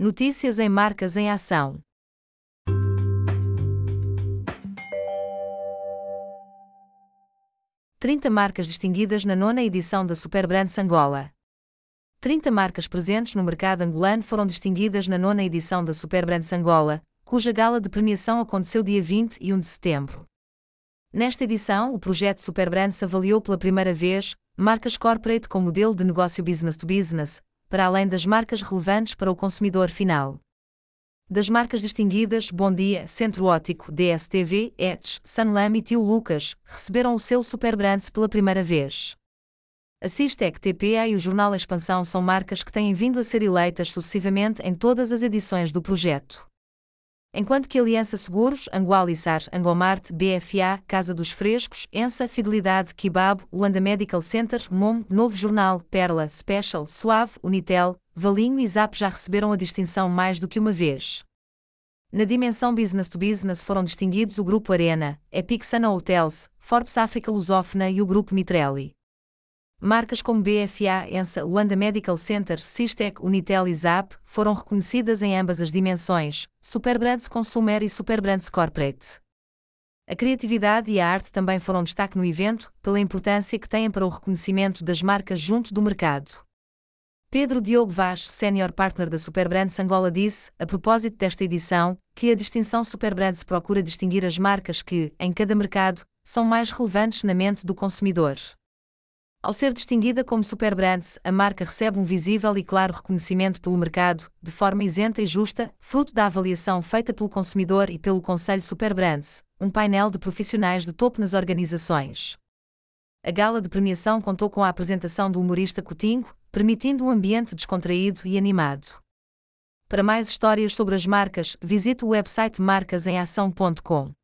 Notícias em Marcas em Ação. Trinta marcas distinguidas na nona edição da Superbrands Angola. 30 marcas presentes no mercado angolano foram distinguidas na nona edição da Superbrands Angola, cuja gala de premiação aconteceu dia 21 de setembro. Nesta edição, o projeto Superbrands avaliou pela primeira vez marcas corporate com modelo de negócio business to business, para além das marcas relevantes para o consumidor final. Das marcas distinguidas Bom Dia, Centro Ótico, DSTV, Etch, Sunlam e Tio Lucas receberam o selo Superbrands pela primeira vez. A Sistec TPA e o Jornal Expansão são marcas que têm vindo a ser eleitas sucessivamente em todas as edições do projeto. Enquanto que Aliança Seguros, Angualizar, Angomart, BFA, Casa dos Frescos, Ensa, Fidelidade, Kibab, Luanda Medical Center, MOM, Novo Jornal, Perla, Special, Suave, Unitel, Valinho e Zap já receberam a distinção mais do que uma vez. Na dimensão business to business foram distinguidos o Grupo Arena, Epic Sana Hotels, Forbes África Lusófona e o Grupo Mitrelli. Marcas como BFA, ENSA, Luanda Medical Center, Sistec, Unitel e Zap foram reconhecidas em ambas as dimensões, Superbrands Consumer e Superbrands Corporate. A criatividade e a arte também foram destaque no evento, pela importância que têm para o reconhecimento das marcas junto do mercado. Pedro Diogo Vaz, Senior Partner da Superbrands Angola, disse, a propósito desta edição, que a distinção Superbrands procura distinguir as marcas que, em cada mercado, são mais relevantes na mente do consumidor. Ao ser distinguida como Superbrands, a marca recebe um visível e claro reconhecimento pelo mercado, de forma isenta e justa, fruto da avaliação feita pelo consumidor e pelo Conselho Superbrands, um painel de profissionais de topo nas organizações. A gala de premiação contou com a apresentação do humorista Coutinho, permitindo um ambiente descontraído e animado. Para mais histórias sobre as marcas, visite o website marcasemação.com.